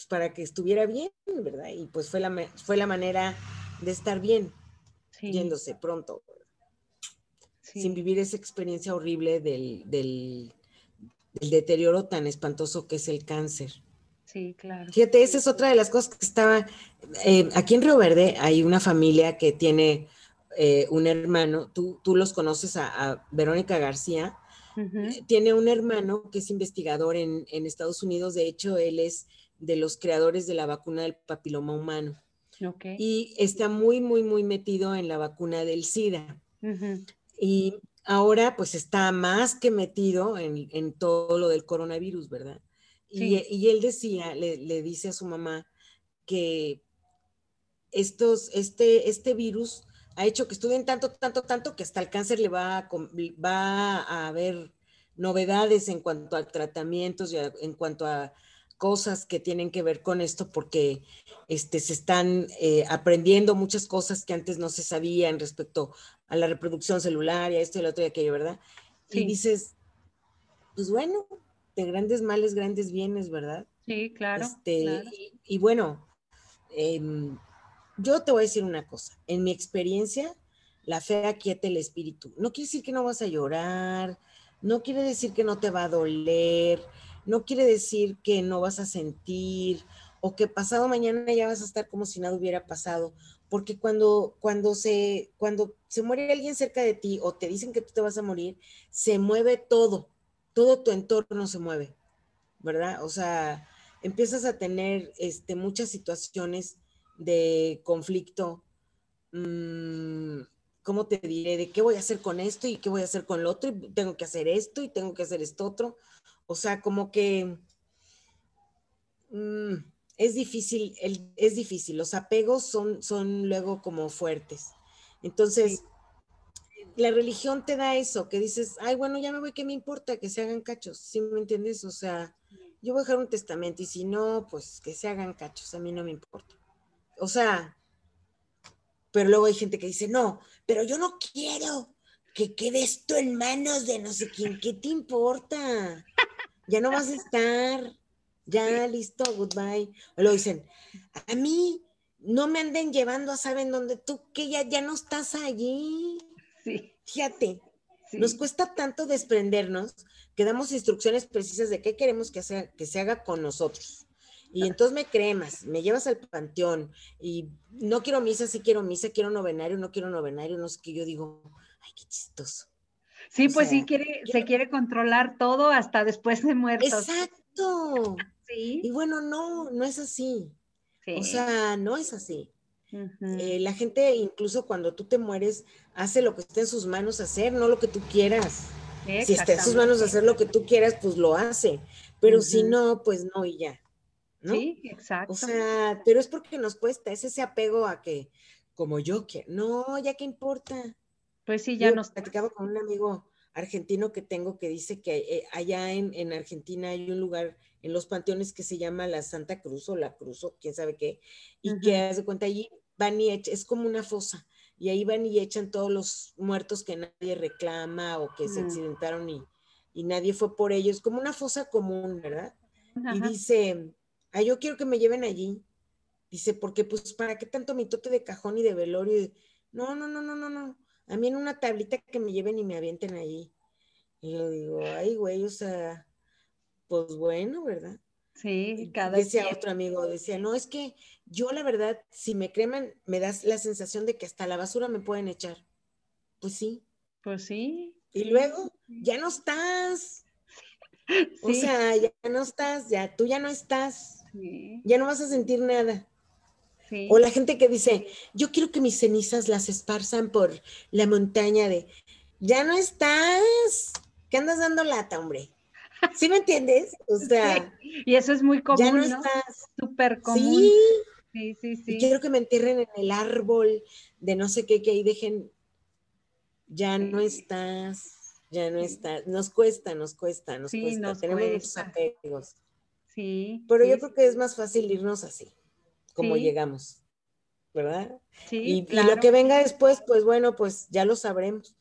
pues, para que estuviera bien, ¿verdad? Y pues fue la, fue la manera de estar bien, yéndose pronto, sin vivir esa experiencia horrible del, del, deterioro tan espantoso que es el cáncer.
Sí, claro.
Fíjate, esa es otra de las cosas que estaba, eh, aquí en Río Verde hay una familia que tiene eh, un hermano, tú, tú los conoces a, Verónica García, eh, tiene un hermano que es investigador en, en, Estados Unidos, de hecho él es de los creadores de la vacuna del papiloma humano. Y está muy, muy, muy metido en la vacuna del SIDA. Y ahora pues está más que metido en, todo lo del coronavirus, ¿verdad? Y, él decía, le, dice a su mamá que estos, este, este virus ha hecho que estudien tanto, tanto, tanto que hasta el cáncer le va a, va a haber novedades en cuanto a tratamientos y en cuanto a cosas que tienen que ver con esto porque este, se están eh, aprendiendo muchas cosas que antes no se sabían respecto a la reproducción celular y a esto y lo otro y aquello, ¿verdad? Y dices, pues bueno, de grandes males, grandes bienes, ¿verdad?
Sí, claro.
Este, Y, bueno, em, yo te voy a decir una cosa, en mi experiencia, la fe aquieta el espíritu. No quiere decir que no vas a llorar, no quiere decir que no te va a doler, no quiere decir que no vas a sentir o que pasado mañana ya vas a estar como si nada hubiera pasado, porque cuando, cuando, se, cuando se muere alguien cerca de ti o te dicen que tú te vas a morir, se mueve todo, todo tu entorno se mueve, ¿verdad? O sea, empiezas a tener este, muchas situaciones de conflicto, mm, ¿cómo te diré? De qué voy a hacer con esto y qué voy a hacer con lo otro, y tengo que hacer esto y tengo que hacer esto otro. O sea, como que mm, es difícil, es difícil, los apegos son, son luego como fuertes. Entonces, la religión te da eso, que dices, ay, bueno, ya me voy, ¿qué me importa? Que se hagan cachos, ¿sí me entiendes? O sea, yo voy a dejar un testamento y si no, pues que se hagan cachos, a mí no me importa. O sea, pero luego hay gente que dice, no, pero yo no quiero que quede esto en manos de no sé quién, ¿qué te importa? Ya no vas a estar, ya listo, goodbye. O lo dicen, a mí no me anden llevando a saben dónde tú, que ya, ya no estás allí. Sí. Fíjate, nos cuesta tanto desprendernos que damos instrucciones precisas de qué queremos que, sea, que se haga con nosotros. Y entonces me cremas, me llevas al panteón y no quiero misa, sí quiero misa, quiero novenario, no quiero novenario, no sé qué. Yo digo, ay, qué chistoso.
Sí, pues sí, quiere, se quiere controlar todo hasta después de muertos.
Exacto. Sí. Y bueno, no, no es así. O sea, no es así. Eh, la gente, incluso cuando tú te mueres, hace lo que esté en sus manos hacer, no lo que tú quieras. Si está en sus manos hacer lo que tú quieras, pues lo hace. Pero si no, pues no y ya.
Sí, exacto.
O sea, pero es porque nos cuesta, es ese apego a que, como yo, que no, ya que importa.
Pues sí, ya nos...
Platicaba con un amigo argentino que tengo que dice que eh, allá en, Argentina hay un lugar en los panteones que se llama la Santa Cruz o la Cruz o quién sabe qué, y que hace cuenta allí van y echan, es como una fosa, y ahí van y echan todos los muertos que nadie reclama o que se accidentaron y, y, nadie fue por ellos, como una fosa común, ¿verdad? Y dice, ah, yo quiero que me lleven allí. Dice, porque pues, ¿para qué tanto mitote de cajón y de velorio? No, no, no, no, no, no a mí en una tablita que me lleven y me avienten ahí. Y yo digo, ay, güey, o sea, pues bueno, ¿verdad?
Sí, cada
Decía otro amigo, decía, no, es que yo la verdad, si me creman, me das la sensación de que hasta la basura me pueden echar. Pues sí.
Pues sí.
Y luego, ya no estás. O sea, ya no estás, ya tú ya no estás. Ya no vas a sentir nada. O la gente que dice, yo quiero que mis cenizas las esparzan por la montaña de, ya no estás, ¿qué andas dando lata, hombre? ¿Sí me entiendes? O sea,
y eso es muy común, ya no, estás. Súper común.
Sí. Sí, sí, sí. quiero que me entierren en el árbol de no sé qué, que ahí dejen, ya no estás, ya no estás. Nos cuesta, nos cuesta, nos cuesta. Tenemos muchos apegos.
Sí.
Pero yo creo que es más fácil irnos así como llegamos, ¿verdad? Sí, y, lo que venga después, pues bueno, pues ya lo sabremos.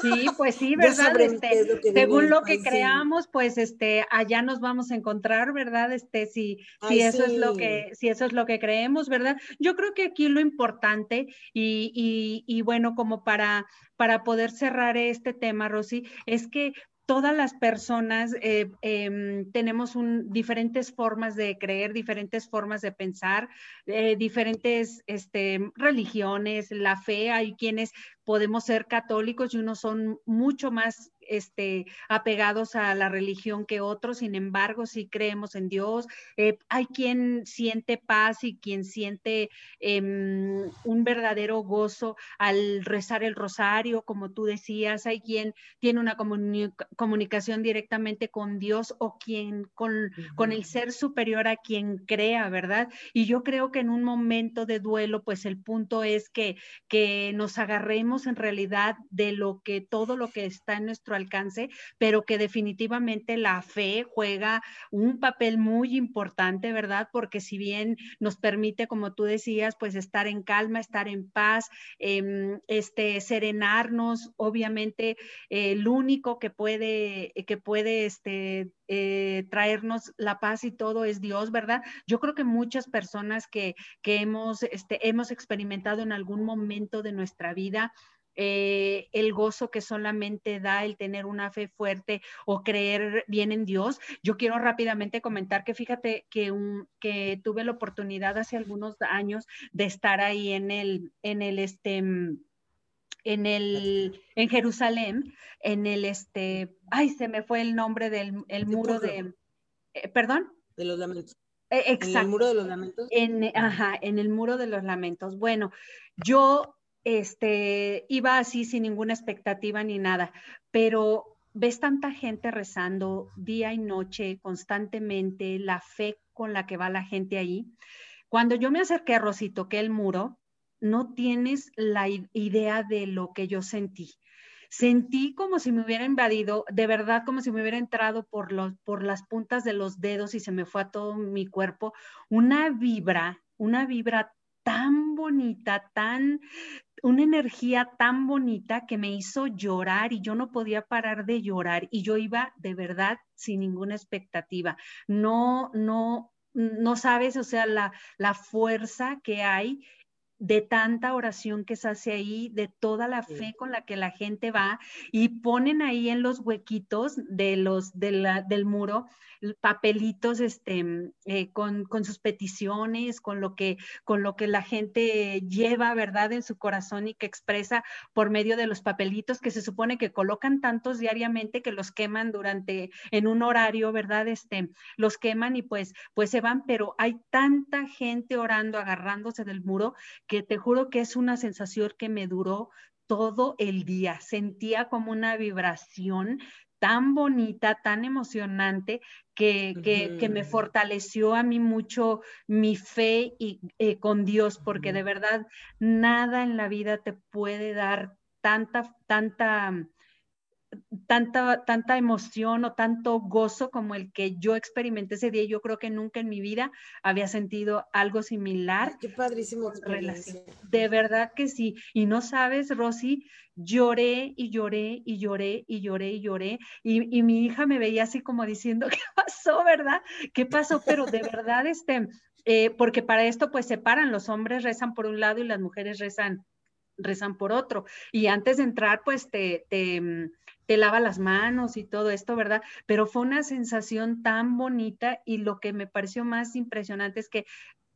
Sí, pues sí, ¿verdad? Este, según lo que creamos, pues este, allá nos vamos a encontrar, ¿verdad? Este, si, si eso es lo que, si eso es lo que creemos, ¿verdad? Yo creo que aquí lo importante, y, y, y bueno, como para, para poder cerrar este tema, Rosy, es que todas las personas eh, em, tenemos diferentes formas de creer, diferentes formas de pensar, eh, diferentes este, religiones, la fe, hay quienes podemos ser católicos y unos son mucho más este, apegados a la religión que otros, sin embargo, sí creemos en Dios. Eh, hay quien siente paz y quien siente em, un verdadero gozo al rezar el rosario, como tú decías. Hay quien tiene una comunicación directamente con Dios o quien con, con el ser superior a quien crea, ¿verdad? Y yo creo que en un momento de duelo, pues el punto es que, que nos agarremos en realidad de lo que todo lo que está en nuestro alcance, pero que definitivamente la fe juega un papel muy importante, ¿verdad? Porque si bien nos permite, como tú decías, pues estar en calma, estar en paz, em, este, serenarnos, obviamente el único que puede, que puede este, eh, traernos la paz y todo es Dios, ¿verdad? Yo creo que muchas personas que, que hemos, este, hemos experimentado en algún momento de nuestra vida, eh, el gozo que solamente da el tener una fe fuerte o creer bien en Dios. Yo quiero rápidamente comentar que fíjate que, un, que tuve la oportunidad hace algunos años de estar ahí en el, en el, este, en el, en Jerusalén, en el, este, ay, se me fue el nombre del el muro de, eh, perdón.
De los lamentos.
exacto.
¿En el muro de los lamentos?
En, ajá, en el muro de los lamentos. Bueno, yo este, iba así sin ninguna expectativa ni nada, pero ves tanta gente rezando día y noche, constantemente, la fe con la que va la gente ahí. Cuando yo me acerqué a Rosy, toqué el muro, no tienes la idea de lo que yo sentí. Sentí como si me hubiera invadido, de verdad como si me hubiera entrado por, los, por las puntas de los dedos y se me fue a todo mi cuerpo, una vibra, una vibra tan bonita, tan, una energía tan bonita que me hizo llorar y yo no podía parar de llorar y yo iba de verdad sin ninguna expectativa. No, no, no sabes, o sea, la, la fuerza que hay de tanta oración que se hace ahí, de toda la fe con la que la gente va y ponen ahí en los huequitos de los, del muro papelitos este, eh, con, sus peticiones, con lo, que, con lo que la gente lleva, ¿verdad?, en su corazón y que expresa por medio de los papelitos que se supone que colocan tantos diariamente que los queman durante, en un horario, ¿verdad?, este, los queman y pues, pues se van, pero hay tanta gente orando, agarrándose del muro, que te juro que es una sensación que me duró todo el día. Sentía como una vibración tan bonita, tan emocionante, que, que, me fortaleció a mí mucho mi fe y, eh, con Dios, porque de verdad nada en la vida te puede dar tanta, tanta, tanta, tanta emoción o tanto gozo como el que yo experimenté ese día. Yo creo que nunca en mi vida había sentido algo similar.
qué padrísimo.
De verdad que sí. Y no sabes, Rosy, lloré y lloré y lloré y lloré y lloré. Y, mi hija me veía así como diciendo, ¿qué pasó, verdad? ¿Qué pasó? Pero de verdad, este, eh, porque para esto pues separan, los hombres rezan por un lado y las mujeres rezan rezan por otro. Y antes de entrar, pues te, te, te lava las manos y todo esto, ¿verdad? Pero fue una sensación tan bonita y lo que me pareció más impresionante es que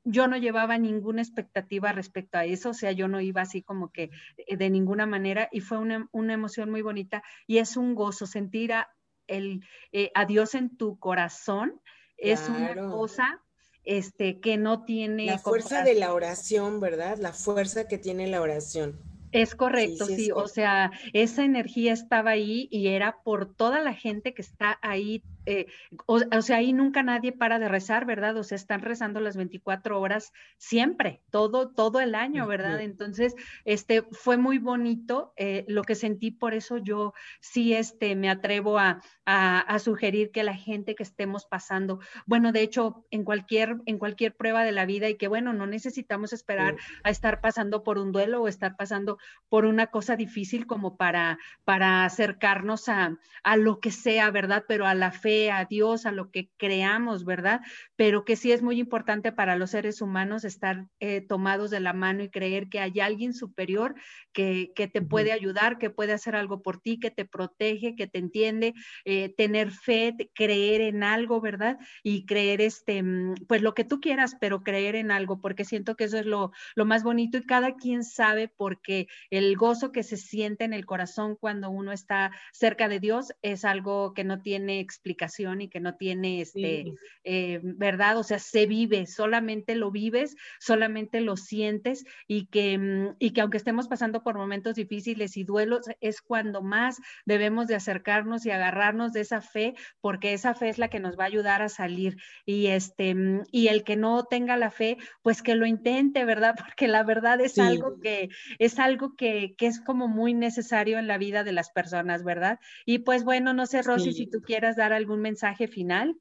yo no llevaba ninguna expectativa respecto a eso, o sea, yo no iba así como que eh, de ninguna manera y fue una, emoción muy bonita y es un gozo sentir a, el, eh, a Dios en tu corazón, es una cosa este, que no tiene...
La fuerza de la oración, ¿verdad? La fuerza que tiene la oración.
Es correcto, sí, o sea, esa energía estaba ahí y era por toda la gente que está ahí eh, o, sea, ahí nunca nadie para de rezar, ¿verdad? O sea, están rezando las 24 horas siempre, todo, todo el año, ¿verdad? Entonces, este, fue muy bonito eh, lo que sentí, por eso yo sí, este, me atrevo a, a, sugerir que la gente que estemos pasando, bueno, de hecho, en cualquier, en cualquier prueba de la vida y que, bueno, no necesitamos esperar a estar pasando por un duelo o estar pasando por una cosa difícil como para, para acercarnos a, a lo que sea, ¿verdad? Pero a la fe fe, a Dios, a lo que creamos, ¿verdad? Pero que sí es muy importante para los seres humanos estar eh, tomados de la mano y creer que hay alguien superior que, que te puede ayudar, que puede hacer algo por ti, que te protege, que te entiende, eh, tener fe, creer en algo, ¿verdad? Y creer, este, mm, pues lo que tú quieras, pero creer en algo, porque siento que eso es lo, lo más bonito y cada quien sabe porque el gozo que se siente en el corazón cuando uno está cerca de Dios es algo que no tiene explicación y que no tiene, este, eh, ¿verdad? O sea, se vive, solamente lo vives, solamente lo sientes y que, mm, y que aunque estemos pasando por momentos difíciles y duelos, es cuando más debemos de acercarnos y agarrarnos de esa fe, porque esa fe es la que nos va a ayudar a salir. Y, este, mm, y el que no tenga la fe, pues que lo intente, ¿verdad? Porque la verdad es algo que es algo que, que es como muy necesario en la vida de las personas, ¿verdad? Y pues bueno, no sé, Rosy, si tú quieras dar algún mensaje final.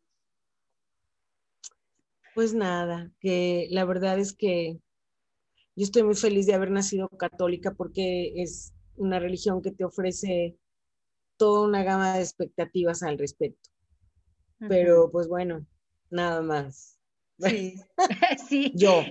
Pues nada, que la verdad es que yo estoy muy feliz de haber nacido católica porque es una religión que te ofrece toda una gama de expectativas al respecto. Pero pues bueno, nada más.
Sí, sí. Yo.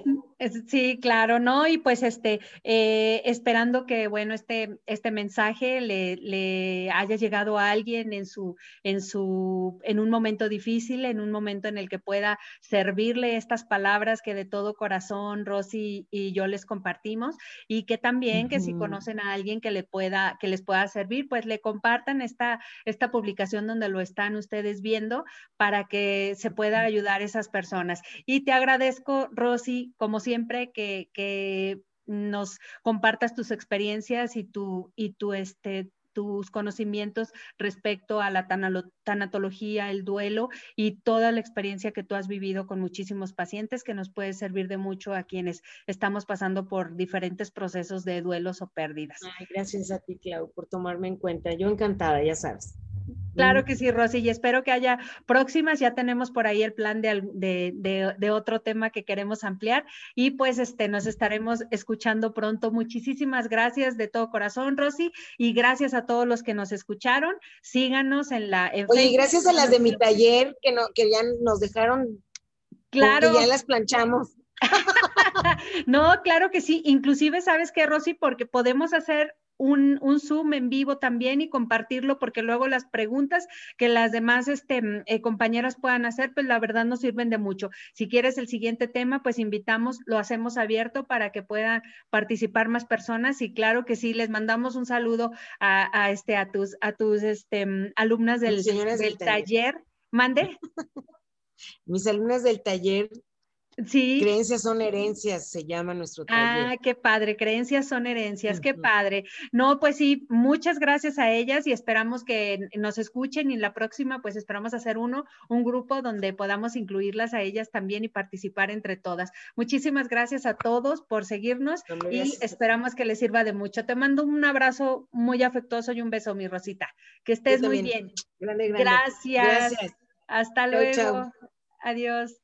Sí, claro, ¿no? Y pues este, eh, esperando que, bueno, este, este mensaje le, le, haya llegado a alguien en su, en su, en un momento difícil, en un momento en el que pueda servirle estas palabras que de todo corazón Rosy y yo les compartimos y que también que si conocen a alguien que le pueda, que les pueda servir, pues le compartan esta, esta publicación donde lo están ustedes viendo para que se pueda ayudar a esas personas. Y te agradezco, Rosy, como siempre, que, nos compartas tus experiencias y tu, y tu, este, tus conocimientos respecto a la tanatología, el duelo y toda la experiencia que tú has vivido con muchísimos pacientes que nos puede servir de mucho a quienes estamos pasando por diferentes procesos de duelos o pérdidas.
gracias a ti, Clau, por tomarme en cuenta. Yo encantada, ya sabes.
Claro que sí, Rosy, y espero que haya próximas. Ya tenemos por ahí el plan de, otro tema que queremos ampliar y pues este, nos estaremos escuchando pronto. Muchísimas gracias de todo corazón, Rosy, y gracias a todos los que nos escucharon. Síganos en la...
Oye, gracias a las de mi taller que, no, que ya nos dejaron. Claro. Que ya las planchamos.
no, claro que sí. Inclusive, ¿sabes qué, Rosy? Porque podemos hacer un, Zoom en vivo también y compartirlo, porque luego las preguntas que las demás este, mm, eh, compañeras puedan hacer, pues la verdad no sirven de mucho. Si quieres el siguiente tema, pues invitamos, lo hacemos abierto para que puedan participar más personas y claro que sí, les mandamos un saludo a, este, a tus, a tus este, mm, alumnas del, del taller. Mande.
Mis alumnas del taller Sí. Creencias son herencias, se llama nuestro taller.
Ah, qué padre, creencias son herencias, qué padre. No, pues sí, muchas gracias a ellas y esperamos que nos escuchen y la próxima pues esperamos hacer uno, un grupo donde podamos incluirlas a ellas también y participar entre todas. Muchísimas gracias a todos por seguirnos y esperamos que les sirva de mucho. Te mando un abrazo muy afectuoso y un beso, mi Rosita. Que estés muy bien. Gracias. Hasta luego. Adiós.